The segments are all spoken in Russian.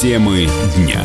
Темы дня.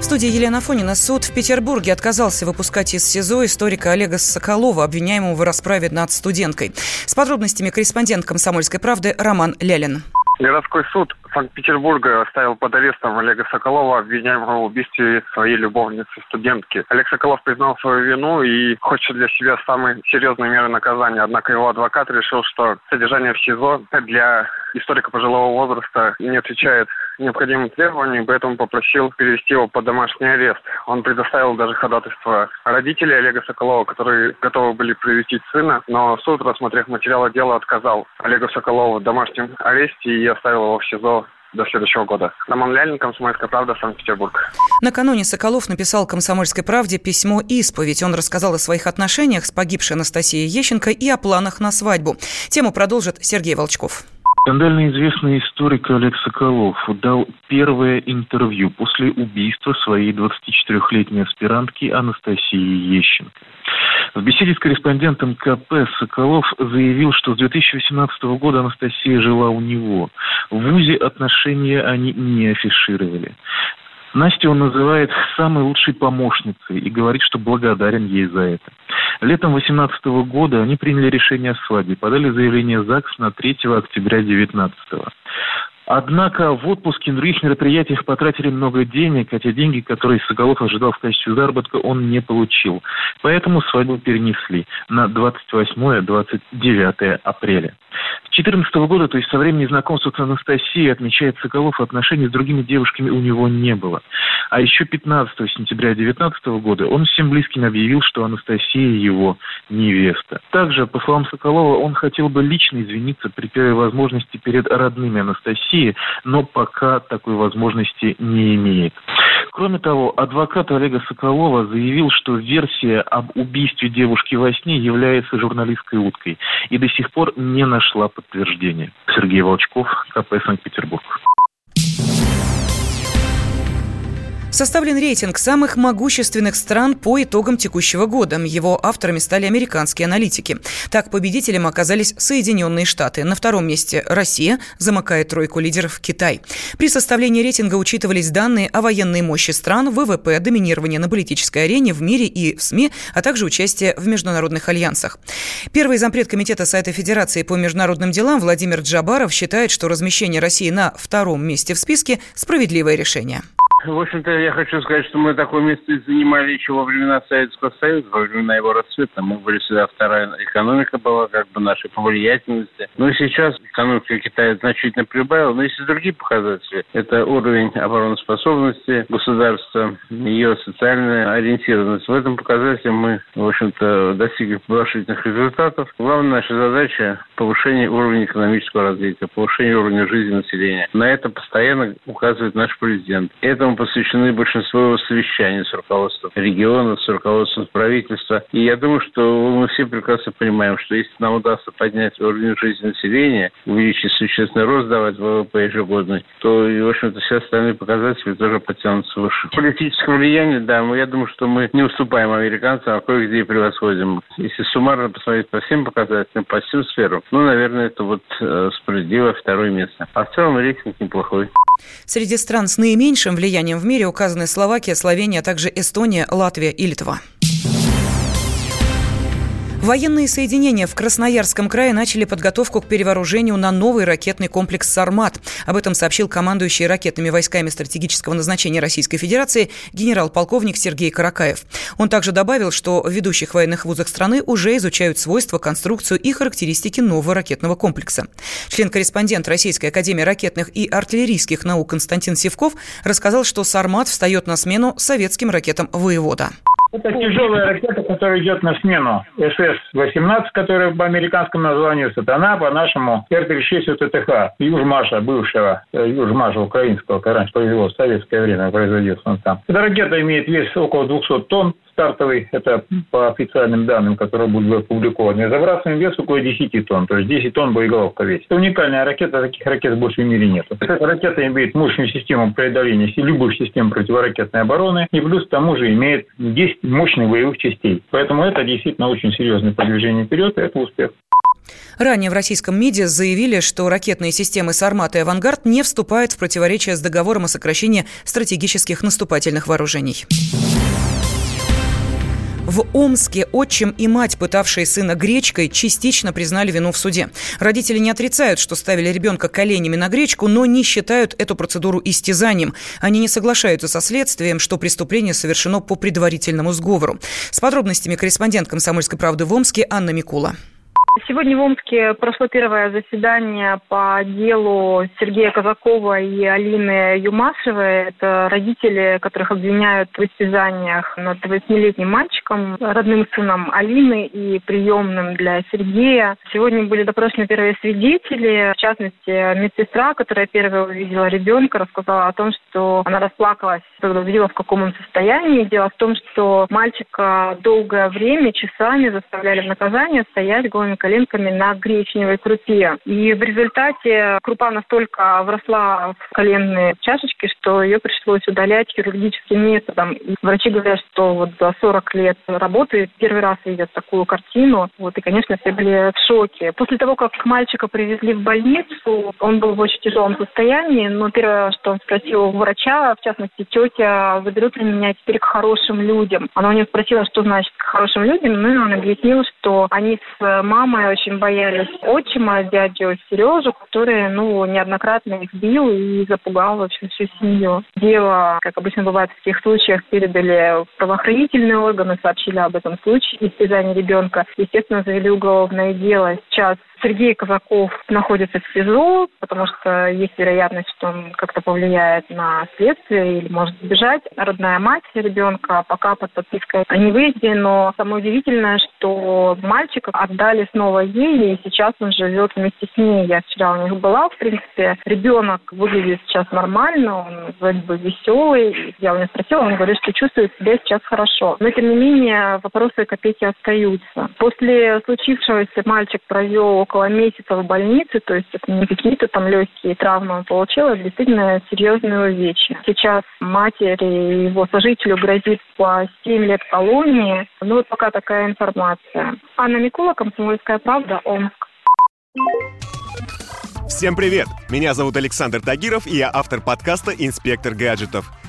В студии Елена Фонина. Суд в Петербурге отказался выпускать из СИЗО историка Олега Соколова, обвиняемого в расправе над студенткой. С подробностями корреспондент «Комсомольской правды» Роман Лялин. Городской суд Санкт-Петербурга оставил под арестом Олега Соколова, обвиняемого в убийстве своей любовницы-студентки. Олег Соколов признал свою вину и хочет для себя самые серьезные меры наказания. Однако его адвокат решил, что содержание в СИЗО для историка пожилого возраста не отвечает необходимым требованиям, поэтому попросил перевести его под домашний арест. Он предоставил даже ходатайство родителей Олега Соколова, которые готовы были привести сына, но суд, рассмотрев материалы дела, отказал Олегу Соколову в домашнем аресте и оставил его в СИЗО до следующего года. Роман Лялин, «Комсомольская правда», Санкт-Петербург. Накануне Соколов написал «Комсомольской правде» письмо исповедь. Он рассказал о своих отношениях с погибшей Анастасией Ещенко и о планах на свадьбу. Тему продолжит Сергей Волчков. Скандально известный историк Олег Соколов дал первое интервью после убийства своей 24-летней аспирантки Анастасии Ещенко. В беседе с корреспондентом КП Соколов заявил, что с 2018 года Анастасия жила у него. В ВУЗе отношения они не афишировали. Настю он называет самой лучшей помощницей и говорит, что благодарен ей за это. Летом 2018 года они приняли решение о свадьбе, подали заявление ЗАГС на 3 октября 2019 Однако в отпуске на других мероприятиях потратили много денег, а деньги, которые Соколов ожидал в качестве заработка, он не получил. Поэтому свадьбу перенесли на 28-29 апреля. С 2014 года, то есть со времени знакомства с Анастасией, отмечает Соколов, отношений с другими девушками у него не было. А еще 15 сентября 2019 года он всем близким объявил, что Анастасия его невеста. Также, по словам Соколова, он хотел бы лично извиниться при первой возможности перед родными Анастасии, но пока такой возможности не имеет. Кроме того, адвокат Олега Соколова заявил, что версия об убийстве девушки во сне является журналистской уткой и до сих пор не нашла подтверждения. Сергей Волчков, КП Санкт-Петербург. Составлен рейтинг самых могущественных стран по итогам текущего года. Его авторами стали американские аналитики. Так, победителем оказались Соединенные Штаты. На втором месте Россия, замыкает тройку лидеров Китай. При составлении рейтинга учитывались данные о военной мощи стран, ВВП, доминирование на политической арене в мире и в СМИ, а также участие в международных альянсах. Первый зампред комитета Сайта Федерации по международным делам Владимир Джабаров считает, что размещение России на втором месте в списке – справедливое решение. В общем-то, я хочу сказать, что мы такое место занимали еще во времена Советского Союза, во времена его расцвета. Мы были всегда вторая экономика была, как бы нашей по влиятельности. Но сейчас экономика Китая значительно прибавила. Но есть и другие показатели. Это уровень обороноспособности государства, ее социальная ориентированность. В этом показателе мы, в общем-то, достигли положительных результатов. Главная наша задача – повышение уровня экономического развития, повышение уровня жизни населения. На это постоянно указывает наш президент. Этому посвящены большинство его совещаний с руководством региона, с руководством правительства. И я думаю, что мы все прекрасно понимаем, что если нам удастся поднять уровень жизни населения, увеличить существенный рост, давать ВВП ежегодный, то, и, в общем-то, все остальные показатели тоже потянутся выше. Политическое влияние, да, мы, я думаю, что мы не уступаем американцам, а кое-где и превосходим. Если суммарно посмотреть по всем показателям, по всем сферам, ну, наверное, это вот э, справедливо второе место. А в целом рейтинг неплохой. Среди стран с наименьшим влиянием в мире указаны Словакия, Словения, а также Эстония, Латвия и Литва. Военные соединения в Красноярском крае начали подготовку к перевооружению на новый ракетный комплекс «Сармат». Об этом сообщил командующий ракетными войсками стратегического назначения Российской Федерации генерал-полковник Сергей Каракаев. Он также добавил, что в ведущих военных вузах страны уже изучают свойства, конструкцию и характеристики нового ракетного комплекса. Член-корреспондент Российской академии ракетных и артиллерийских наук Константин Севков рассказал, что «Сармат» встает на смену советским ракетам «Воевода». Это тяжелая ракета, которая идет на смену. СС-18, которая по американскому названию «Сатана», по-нашему Р-36 УТТХ, Южмаша, бывшего э, Южмаша украинского, который раньше произвел в советское время, производился он там. Эта ракета имеет вес около 200 тонн, стартовый, это по официальным данным, которые будут опубликованы, забрасываем вес около 10 тонн, то есть 10 тонн боеголовка весит. Это уникальная ракета, таких ракет больше в мире нет. Эта ракета имеет мощную систему преодоления любых систем противоракетной обороны и плюс к тому же имеет 10 мощных боевых частей. Поэтому это действительно очень серьезное продвижение вперед, и это успех. Ранее в российском МИДе заявили, что ракетные системы «Сармат» и «Авангард» не вступают в противоречие с договором о сокращении стратегических наступательных вооружений. В Омске отчим и мать, пытавшие сына гречкой, частично признали вину в суде. Родители не отрицают, что ставили ребенка коленями на гречку, но не считают эту процедуру истязанием. Они не соглашаются со следствием, что преступление совершено по предварительному сговору. С подробностями корреспондент «Комсомольской правды» в Омске Анна Микула. Сегодня в Омске прошло первое заседание по делу Сергея Казакова и Алины Юмашевой. Это родители, которых обвиняют в истязаниях над восьмилетним мальчиком, родным сыном Алины и приемным для Сергея. Сегодня были допрошены первые свидетели, в частности, медсестра, которая первая увидела ребенка, рассказала о том, что она расплакалась, когда увидела, в каком он состоянии. Дело в том, что мальчика долгое время, часами заставляли в наказание стоять голыми коленками на гречневой крупе. И в результате крупа настолько вросла в коленные чашечки, что ее пришлось удалять хирургическим методом. И врачи говорят, что вот за 40 лет работы первый раз видят такую картину. Вот, и, конечно, все были в шоке. После того, как мальчика привезли в больницу, он был в очень тяжелом состоянии, но первое, что он спросил у врача, в частности, тетя, заберут ли меня теперь к хорошим людям. Она у него спросила, что значит к хорошим людям, ну и он объяснил, что они с мамой мамой очень боялись отчима, дядю Сережу, который, ну, неоднократно их бил и запугал вообще всю семью. Дело, как обычно бывает в таких случаях, передали в правоохранительные органы, сообщили об этом случае истязания ребенка. Естественно, завели уголовное дело. Сейчас Сергей Казаков находится в СИЗО, потому что есть вероятность, что он как-то повлияет на следствие или может сбежать. Родная мать ребенка пока под подпиской о невыезде, но самое удивительное, что мальчика отдали снова ей, и сейчас он живет вместе с ней. Я вчера у них была, в принципе. Ребенок выглядит сейчас нормально, он вроде бы веселый. Я у него спросила, он говорит, что чувствует себя сейчас хорошо. Но, тем не менее, вопросы копейки остаются. После случившегося мальчик провел около месяца в больнице, то есть это не какие-то там легкие травмы он получил, это действительно серьезные увечья. Сейчас матери и его сожителю грозит по 7 лет колонии. Ну вот пока такая информация. Анна Микула, Комсомольская правда, Омск. Всем привет! Меня зовут Александр Тагиров, и я автор подкаста «Инспектор гаджетов».